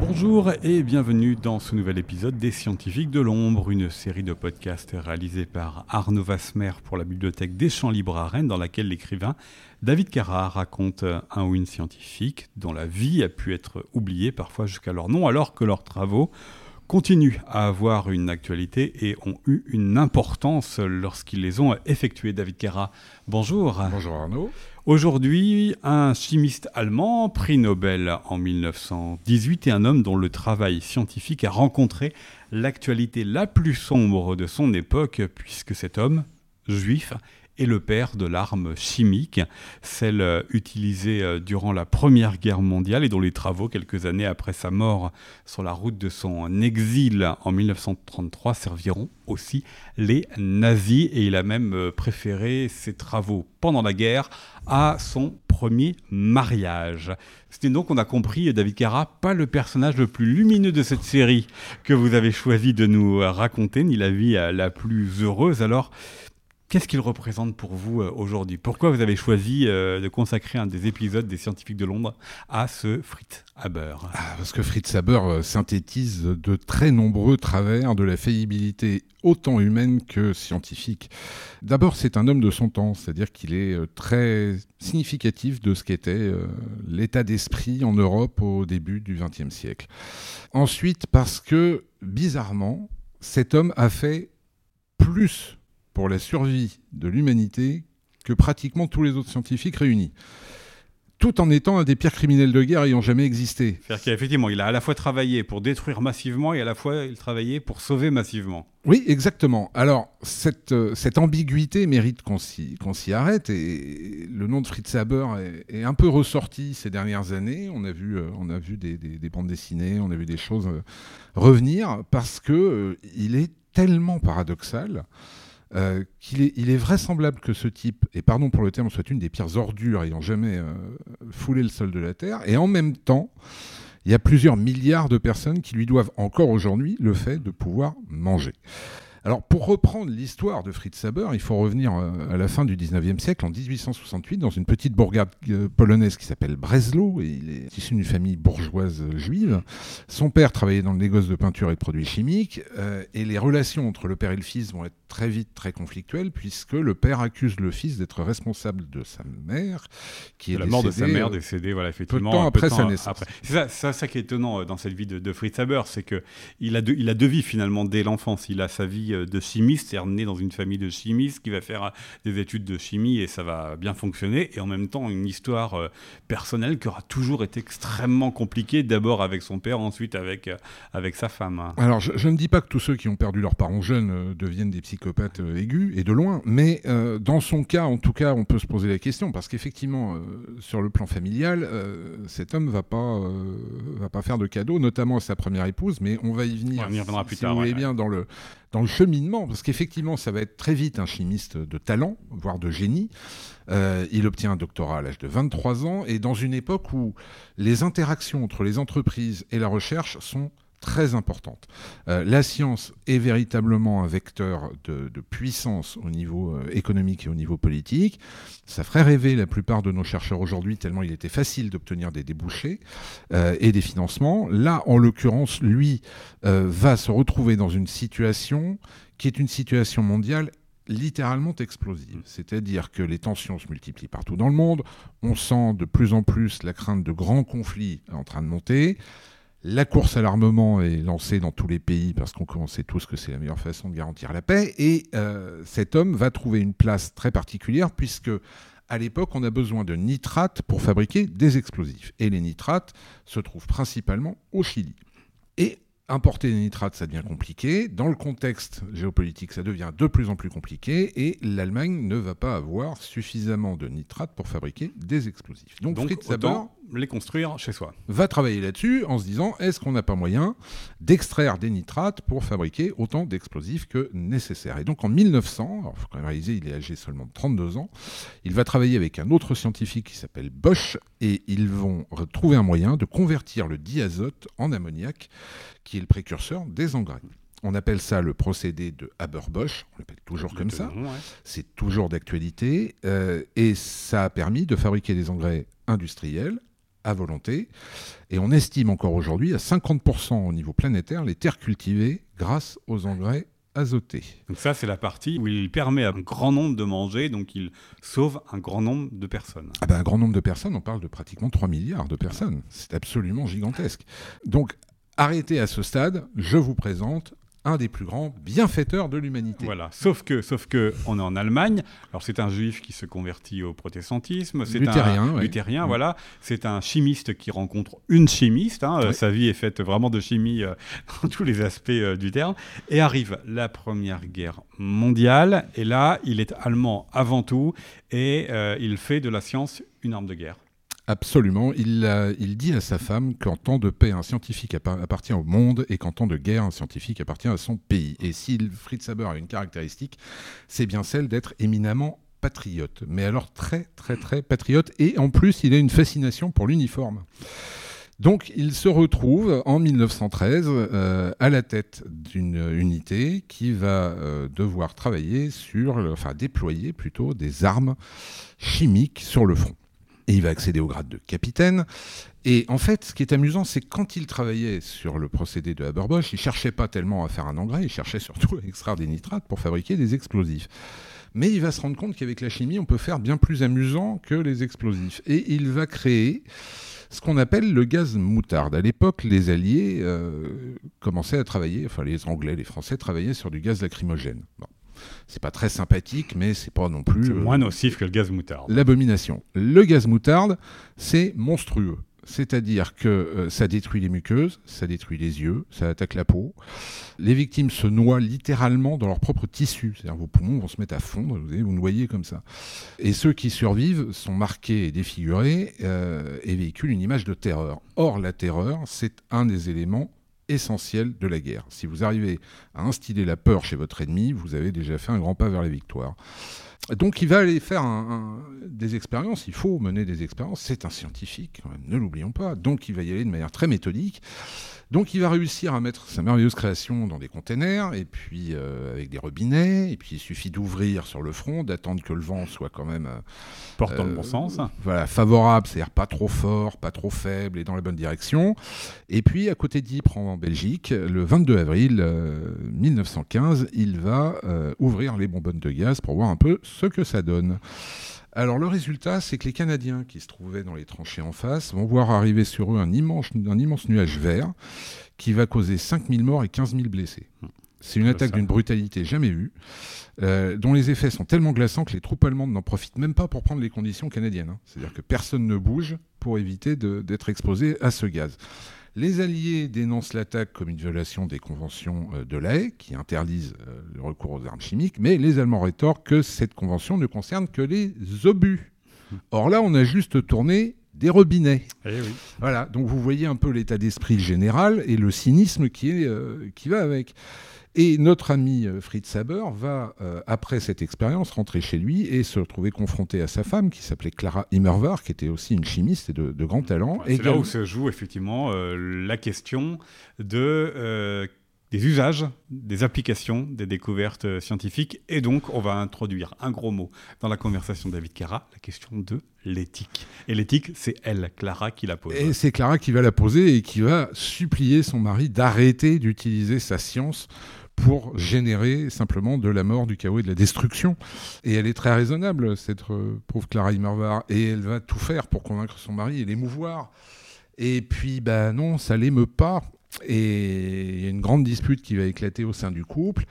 Bonjour et bienvenue dans ce nouvel épisode des Scientifiques de l'Ombre, une série de podcasts réalisés par Arnaud Vasmer pour la Bibliothèque des Champs Libres à Rennes, dans laquelle l'écrivain David Carra raconte un ou une scientifique dont la vie a pu être oubliée parfois jusqu'à leur nom, alors que leurs travaux continuent à avoir une actualité et ont eu une importance lorsqu'ils les ont effectués. David Carra, bonjour. Bonjour Arnaud. Aujourd'hui, un chimiste allemand, prix Nobel en 1918, et un homme dont le travail scientifique a rencontré l'actualité la plus sombre de son époque, puisque cet homme, juif, est le père de l'arme chimique, celle euh, utilisée euh, durant la Première Guerre mondiale et dont les travaux, quelques années après sa mort sur la route de son exil en 1933, serviront aussi les nazis. Et il a même euh, préféré ses travaux pendant la guerre à son premier mariage. C'était donc, on a compris, David Carra, pas le personnage le plus lumineux de cette série que vous avez choisi de nous raconter, ni la vie la plus heureuse. Alors, Qu'est-ce qu'il représente pour vous euh, aujourd'hui? Pourquoi vous avez choisi euh, de consacrer un des épisodes des Scientifiques de Londres à ce Fritz Haber? Ah, Parce que Fritz Haber euh, synthétise de très nombreux travers de la faillibilité autant humaine que scientifique. D'abord, c'est un homme de son temps, c'est-à-dire qu'il est très significatif de ce qu'était l'état d'esprit en Europe au début du XXe siècle. Ensuite, parce que, bizarrement, cet homme a fait plus pour la survie de l'humanité que pratiquement tous les autres scientifiques réunis. Tout en étant un des pires criminels de guerre ayant jamais existé. C'est-à-dire qu'effectivement, il a à la fois travaillé pour détruire massivement et à la fois il travaillait pour sauver massivement. Oui, exactement. Alors, cette, euh, cette ambiguïté mérite qu'on s'y, arrête. Et le nom de Fritz Haber est, un peu ressorti ces dernières années. On a vu, euh, on a vu des, bandes dessinées, on a vu des choses euh, revenir parce que il est tellement paradoxal euh, qu'il est, vraisemblable que ce type, et pardon pour le terme, soit une des pires ordures ayant jamais euh, foulé le sol de la Terre, et en même temps, il y a plusieurs milliards de personnes qui lui doivent encore aujourd'hui le fait de pouvoir manger. Alors, pour reprendre l'histoire de Fritz Haber, il faut revenir euh, à la fin du 19e siècle, en 1868, dans une petite bourgade euh, polonaise qui s'appelle Breslau, et il est issu d'une famille bourgeoise juive. Son père travaillait dans le négoce de peinture et de produits chimiques, euh, et les relations entre le père et le fils vont être très vite très conflictuelles, puisque le père accuse le fils d'être responsable de sa mère, qui est la mort de sa mère décédée, voilà, effectivement. Peu de temps après sa naissance. C'est ça, ça, qui est étonnant dans cette vie de, Fritz Haber, c'est qu'il a, il a deux vies finalement dès l'enfance. Il a sa vie euh, de chimiste, c'est né dans une famille de chimistes qui va faire euh, des études de chimie et ça va bien fonctionner. Et en même temps, une histoire euh, personnelle qui aura toujours été extrêmement compliquée, d'abord avec son père, ensuite avec, avec sa femme. Alors, je, ne dis pas que tous ceux qui ont perdu leurs parents jeunes deviennent des psychopathes aigus, et de loin, mais dans son cas, en tout cas, on peut se poser la question, parce qu'effectivement, sur le plan familial, cet homme va pas, va pas faire de cadeaux, notamment à sa première épouse, mais on va y venir. On y reviendra plus si tard. Vous voulez bien dans le, dans le cheminement, parce qu'effectivement, ça va être très vite un chimiste de talent, voire de génie. Euh, il obtient un doctorat à l'âge de 23 ans, et dans une époque où les interactions entre les entreprises et la recherche sont très importante. Euh, la science est véritablement un vecteur de, puissance au niveau euh, économique et au niveau politique. Ça ferait rêver la plupart de nos chercheurs aujourd'hui, tellement il était facile d'obtenir des débouchés euh, et des financements. Là, en l'occurrence, lui va se retrouver dans une situation qui est une situation mondiale littéralement explosive. C'est-à-dire que les tensions se multiplient partout dans le monde, on sent de plus en plus la crainte de grands conflits en train de monter, la course à l'armement est lancée dans tous les pays parce qu'on sait tous que c'est la meilleure façon de garantir la paix. Et euh, cet homme va trouver une place très particulière puisque à l'époque, on a besoin de nitrates pour fabriquer des explosifs. Et les nitrates se trouvent principalement au Chili. Et importer des nitrates, ça devient compliqué. Dans le contexte géopolitique, ça devient de plus en plus compliqué. Et l'Allemagne ne va pas avoir suffisamment de nitrates pour fabriquer des explosifs. Donc, Donc Fritz les construire chez soi. Va travailler là-dessus en se disant est-ce qu'on n'a pas moyen d'extraire des nitrates pour fabriquer autant d'explosifs que nécessaire? Et donc en 1900, il faut quand même réaliser, il est âgé seulement de 32 ans, il va travailler avec un autre scientifique qui s'appelle Bosch et ils vont trouver un moyen de convertir le diazote en ammoniac qui est le précurseur des engrais? On appelle ça le procédé de Haber-Bosch, on l'appelle toujours comme ça. Ouais. C'est toujours d'actualité. euh, et ça a permis de fabriquer des engrais industriels à volonté. Et on estime encore aujourd'hui à 50% au niveau planétaire les terres cultivées grâce aux engrais azotés. Donc ça, c'est la partie où il permet à un grand nombre de manger, donc il sauve un grand nombre de personnes. Ah ben, un grand nombre de personnes, on parle de pratiquement 3 milliards de personnes. C'est absolument gigantesque. Donc, arrêtez à ce stade, je vous présente un des plus grands bienfaiteurs de l'humanité. Voilà. Sauf que, sauf que, on est en Allemagne. Alors c'est un juif qui se convertit au protestantisme. C'est Luthérien, un ouais. luthérien, voilà. C'est un chimiste qui rencontre une chimiste. hein. Euh. Sa vie est faite vraiment de chimie euh, dans tous les aspects euh, du terme. Et arrive la Première Guerre mondiale. Et là, il est allemand avant tout, et il fait de la science une arme de guerre. Absolument. Il, a- il dit à sa femme qu'en temps de paix, un scientifique appa- appartient au monde et qu'en temps de guerre, un scientifique appartient à son pays. Et si Fritz Haber a une caractéristique, c'est bien celle d'être éminemment patriote. Mais alors très, très, très patriote. Et en plus, il a une fascination pour l'uniforme. Donc, il se retrouve en 1913 euh, à la tête d'une unité qui va euh, devoir travailler sur, enfin déployer plutôt des armes chimiques sur le front. Et il va accéder au grade de capitaine. Et en fait, ce qui est amusant, c'est quand il travaillait sur le procédé de Haber-Bosch, il cherchait pas tellement à faire un engrais, il cherchait surtout à extraire des nitrates pour fabriquer des explosifs. Mais il va se rendre compte qu'avec la chimie, on peut faire bien plus amusant que les explosifs. Et il va créer ce qu'on appelle le gaz moutarde. À l'époque, les Alliés euh, commençaient à travailler, enfin les Anglais, les Français travaillaient sur du gaz lacrymogène. C'est pas très sympathique, mais c'est pas non plus C'est euh, moins nocif que le gaz moutarde. l'abomination. Le gaz moutarde, c'est monstrueux. C'est-à-dire que euh, ça détruit les muqueuses, ça détruit les yeux, ça attaque la peau. Les victimes se noient littéralement dans leur propre tissu. C'est-à-dire vos poumons vont se mettre à fondre, vous allez vous noyer comme ça. Et ceux qui survivent sont marqués et défigurés euh, et véhiculent une image de terreur. Or, la terreur, c'est un des éléments essentiels de la guerre. Si vous arrivez à instiller la peur chez votre ennemi, vous avez déjà fait un grand pas vers la victoire. Donc il va aller faire un- un- des expériences, il faut mener des expériences, c'est un scientifique, quand même, ne l'oublions pas, donc il va y aller de manière très méthodique. Donc il va réussir à mettre sa merveilleuse création dans des containers, et puis euh, avec des robinets, et puis il suffit d'ouvrir sur le front, d'attendre que le vent soit quand même euh, Porte dans le euh, bon sens. voilà, favorable, c'est-à-dire pas trop fort, pas trop faible et dans la bonne direction. Et puis à côté d'Ypres en Belgique, le 22 avril euh, 1915, il va ouvrir les bonbonnes de gaz pour voir un peu ce que ça donne. Alors le résultat, c'est que les Canadiens qui se trouvaient dans les tranchées en face vont voir arriver sur eux un immense, un immense nuage vert qui va causer 5000 morts et 15 000 blessés. C'est une attaque d'une brutalité jamais vue, euh, dont les effets sont tellement glaçants que les troupes allemandes n'en profitent même pas pour prendre les conditions canadiennes. hein. C'est-à-dire que personne ne bouge pour éviter d'être exposé à ce gaz. Les Alliés dénoncent l'attaque comme une violation des conventions euh, de La Haye, qui interdisent euh, le recours aux armes chimiques, mais les Allemands rétorquent que cette convention ne concerne que les obus. Or là, on a juste tourné des robinets. Eh oui. Voilà, donc vous voyez un peu l'état d'esprit général et le cynisme qui, est, euh, qui va avec. Et notre ami euh, Fritz Haber va, euh, après cette expérience, rentrer chez lui et se retrouver confronté à sa femme, qui s'appelait Clara Immerwahr, qui était aussi une chimiste et de, de grand talent. C'est là où se joue effectivement euh, la question de, euh, des usages, des applications, des découvertes scientifiques. Et donc, on va introduire un gros mot dans la conversation de David Cara, la question de l'éthique. Et l'éthique, c'est elle, Clara, qui la pose. Et c'est Clara qui va la poser et qui va supplier son mari d'arrêter d'utiliser sa science pour générer simplement de la mort, du chaos et de la destruction. Et elle est très raisonnable, cette euh, pauvre Clara Immerwahr, et elle va tout faire pour convaincre son mari et l'émouvoir. Et puis, bah non, ça l'émeut pas. Et il y a une grande dispute qui va éclater au sein du couple.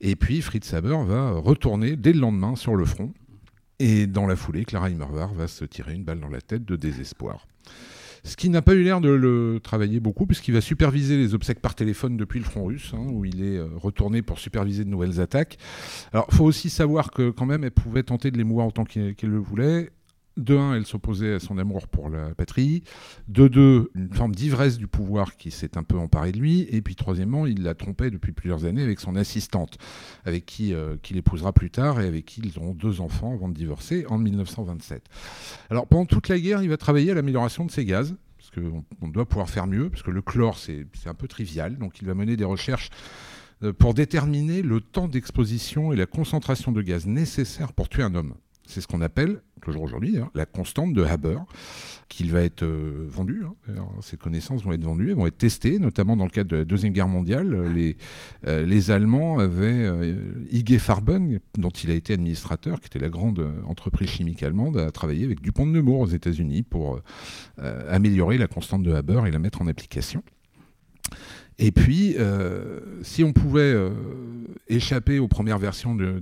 Et puis, Fritz Haber va retourner dès le lendemain sur le front. Et dans la foulée, Clara Immerwahr va se tirer une balle dans la tête de désespoir. Ce qui n'a pas eu l'air de le travailler beaucoup, puisqu'il va superviser les obsèques par téléphone depuis le front russe, hein, où il est euh, retourné pour superviser de nouvelles attaques. Alors, faut aussi savoir que quand même, elle pouvait tenter de l'émouvoir autant qu'elle le voulait. De un, elle s'opposait à son amour pour la patrie. De deux, une forme d'ivresse du pouvoir qui s'est un peu emparée de lui. Et puis troisièmement, il la trompait depuis plusieurs années avec son assistante, avec qui euh, qu'il épousera plus tard et avec qui ils auront deux enfants avant de divorcer en 1927. Alors pendant toute la guerre, il va travailler à l'amélioration de ces gaz, parce qu'on on doit pouvoir faire mieux, parce que le chlore c'est c'est un peu trivial, donc il va mener des recherches euh, pour déterminer le temps d'exposition et la concentration de gaz nécessaire pour tuer un homme. C'est ce qu'on appelle, toujours aujourd'hui, la constante de Haber, qui va être euh, vendue. Hein. Ces connaissances vont être vendues, elles vont être testées, notamment dans le cadre de la Deuxième Guerre mondiale. Les, euh, les Allemands avaient euh, IG Farben, dont il a été administrateur, qui était la grande entreprise chimique allemande, a travaillé avec Dupont de Nemours aux États-Unis pour améliorer la constante de Haber et la mettre en application. Et puis, euh, si on pouvait euh, échapper aux premières versions de,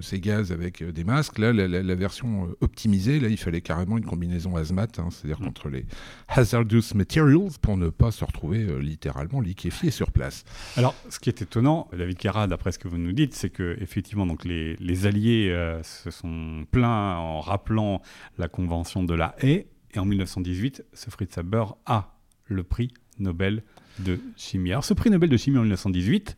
ces gaz avec euh, des masques, là, la, version optimisée, là, il fallait carrément une combinaison hazmat, hein, c'est-à-dire mm. contre les hazardous materials, pour ne pas se retrouver littéralement liquéfié sur place. Alors, ce qui est étonnant, David Carra, d'après ce que vous nous dites, c'est que effectivement, donc les, les Alliés se sont plaints en rappelant la convention de la haie, et en 1918, ce Fritz Haber a le prix Nobel de chimie. Alors ce prix Nobel de chimie en 1918,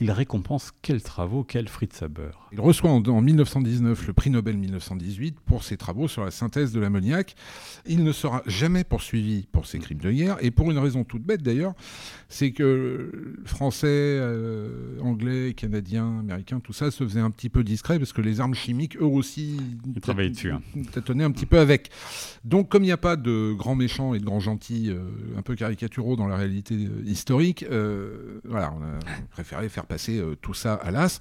il récompense quels travaux, quel Fritz Haber? Il reçoit en, 1919 le prix Nobel 1918 pour ses travaux sur la synthèse de l'ammoniac. Il ne sera jamais poursuivi pour ses crimes de guerre, et pour une raison toute bête d'ailleurs, c'est que Français, euh, Anglais, Canadiens, Américains, tout ça se faisait un petit peu discret parce que les armes chimiques, eux aussi, ils travaillaient dessus. Hein. Tâtonnaient un petit peu avec. Donc comme il n'y a pas de grands méchants et de grands gentils euh, un peu caricaturaux dans la réalité euh, historique, voilà, on a préféré faire passer euh, tout ça à l'as.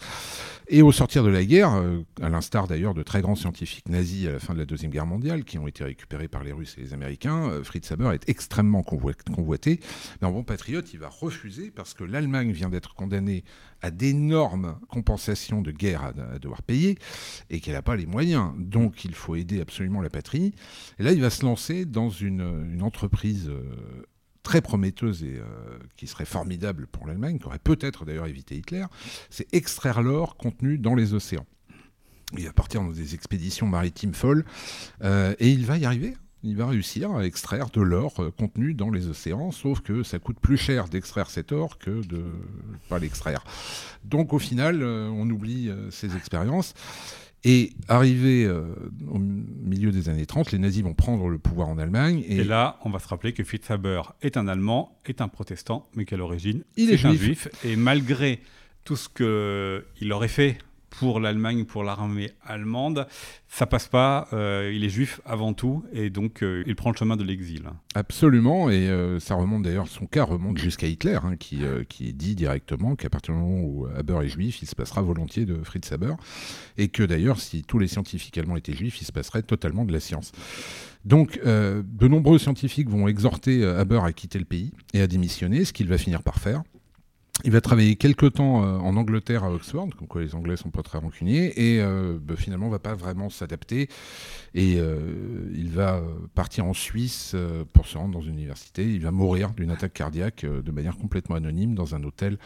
Et au sortir de la guerre, euh, à l'instar d'ailleurs de très grands scientifiques nazis à la fin de la Deuxième Guerre mondiale, qui ont été récupérés par les Russes et les Américains, euh, Fritz Haber est extrêmement convoité. Mais en bon patriote, il va refuser parce que l'Allemagne vient d'être condamnée à d'énormes compensations de guerre à, devoir payer et qu'elle n'a pas les moyens. Donc il faut aider absolument la patrie. Et là, il va se lancer dans une, une entreprise très prometteuse et euh, qui serait formidable pour l'Allemagne, qui aurait peut-être d'ailleurs évité Hitler, c'est extraire l'or contenu dans les océans. Il va partir dans des expéditions maritimes folles euh, et il va y arriver. Il va réussir à extraire de l'or euh, contenu dans les océans, sauf que ça coûte plus cher d'extraire cet or que de pas l'extraire. Donc au final, on oublie ces expériences. Et arrivé euh, au milieu des années 30, les nazis vont prendre le pouvoir en Allemagne. Et, là, on va se rappeler que Fritz Haber est un Allemand, est un protestant, mais qu'à l'origine, il est, un juif. Et malgré tout ce qu'il aurait fait pour l'Allemagne, pour l'armée allemande, ça passe pas. Euh, il est juif avant tout et donc euh, il prend le chemin de l'exil. Absolument, et euh, ça remonte d'ailleurs, son cas remonte jusqu'à Hitler, hein, qui, qui dit directement qu'à partir du moment où Haber est juif, il se passera volontiers de Fritz Haber, et que d'ailleurs, si tous les scientifiques allemands étaient juifs, il se passerait totalement de la science. Donc, de nombreux scientifiques vont exhorter Haber à quitter le pays et à démissionner, ce qu'il va finir par faire. Il va travailler quelques temps euh, en Angleterre à Oxford, comme quoi les Anglais sont pas très rancuniers, et euh, bah, finalement va pas vraiment s'adapter. Et euh, il va partir en Suisse pour se rendre dans une université. Il va mourir d'une attaque cardiaque de manière complètement anonyme dans un hôtel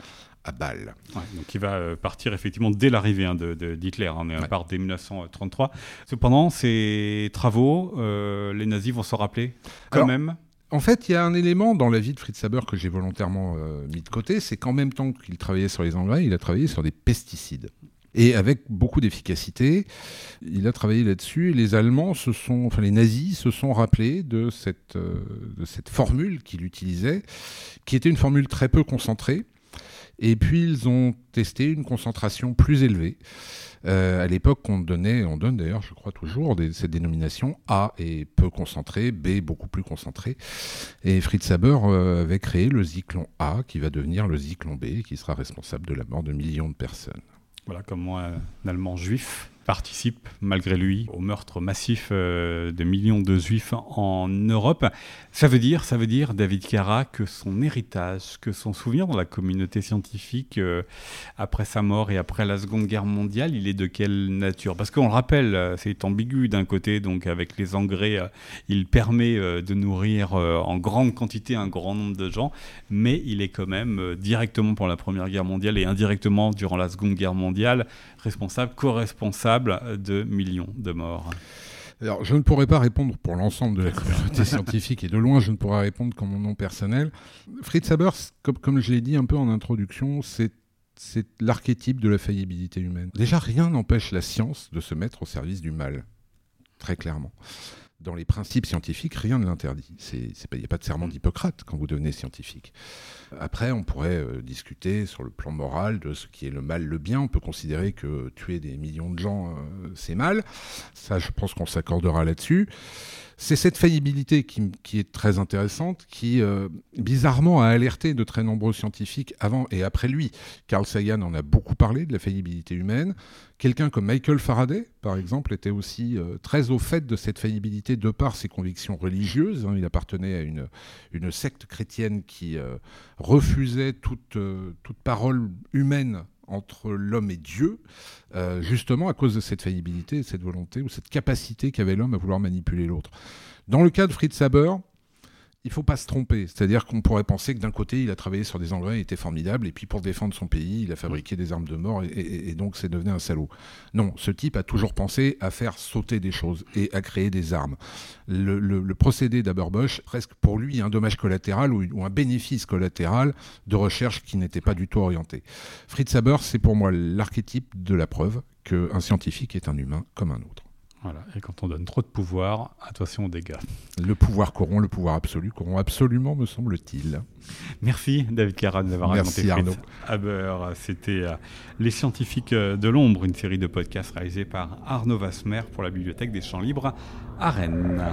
à Bâle. donc il va partir effectivement dès l'arrivée hein, d'Hitler, hein, on part dès 1933. Cependant, ces travaux, les nazis vont se rappeler quand même en fait, il y a un élément dans la vie de Fritz Haber que j'ai volontairement euh, mis de côté, c'est qu'en même temps qu'il travaillait sur les engrais, il a travaillé sur des pesticides. Et avec beaucoup d'efficacité, il a travaillé là-dessus. Les Allemands se sont, enfin les nazis se sont rappelés de cette, euh, de cette formule qu'il utilisait, qui était une formule très peu concentrée. Et puis ils ont testé une concentration plus élevée. Euh, à l'époque, on donnait, on donne d'ailleurs, je crois toujours, cette dénomination A est peu concentré, B beaucoup plus concentré. Et Fritz Haber euh, avait créé le zyklon A, qui va devenir le zyklon B, qui sera responsable de la mort de millions de personnes. Voilà, comme moi, un Allemand juif participe, malgré lui, au meurtre massif euh, de millions de juifs en Europe. Ça veut dire, ça veut dire, David Cara, que son héritage, que son souvenir dans la communauté scientifique euh, après sa mort et après la Seconde Guerre mondiale, il est de quelle nature? Parce qu'on le rappelle, euh, c'est ambigu d'un côté, donc avec les engrais, il permet de nourrir en grande quantité un grand nombre de gens, mais il est quand même directement pour la Première Guerre mondiale et indirectement durant la Seconde Guerre mondiale responsable, co-responsable de millions de morts alors, je ne pourrais pas répondre pour l'ensemble de la communauté scientifique et de loin, je ne pourrais répondre qu'en mon nom personnel. Fritz Haber, comme, comme je l'ai dit un peu en introduction, c'est c'est l'archétype de la faillibilité humaine. Déjà, rien n'empêche la science de se mettre au service du mal, très clairement. Dans les principes scientifiques, rien ne l'interdit. Il n'y a pas de serment d'Hippocrate quand vous devenez scientifique. Après, on pourrait euh, discuter sur le plan moral de ce qui est le mal, le bien. On peut considérer que tuer des millions de gens, euh, c'est mal. Ça, je pense qu'on s'accordera là-dessus. C'est cette faillibilité qui, est très intéressante, qui euh, bizarrement a alerté de très nombreux scientifiques avant et après lui. Carl Sagan en a beaucoup parlé de la faillibilité humaine. Quelqu'un comme Michael Faraday, par exemple, était aussi très au fait de cette faillibilité de par ses convictions religieuses. Hein. Il appartenait à une, secte chrétienne qui euh, refusait toute, toute parole humaine entre l'homme et Dieu, euh, justement à cause de cette faillibilité, cette volonté ou cette capacité qu'avait l'homme à vouloir manipuler l'autre. Dans le cas de Fritz Haber, il faut pas se tromper. C'est-à-dire qu'on pourrait penser que d'un côté, il a travaillé sur des engrais, il était formidable, et puis pour défendre son pays, il a fabriqué des armes de mort, et, donc c'est devenu un salaud. Non, ce type a toujours pensé à faire sauter des choses et à créer des armes. Le, procédé d'Aberbosch, presque pour lui, un dommage collatéral ou, un bénéfice collatéral de recherche qui n'était pas du tout orienté. Fritz Haber, c'est pour moi l'archétype de la preuve qu'un scientifique est un humain comme un autre. Voilà. Et quand on donne trop de pouvoir, attention aux dégâts. Le pouvoir corrompt, le pouvoir absolu corrompt absolument, me semble-t-il. Merci David Cara de nous Merci Arnaud. Haber. C'était euh, Les Scientifiques euh, de l'Ombre, une série de podcasts réalisés par Arnaud Vasmer pour la Bibliothèque des Champs Libres à Rennes.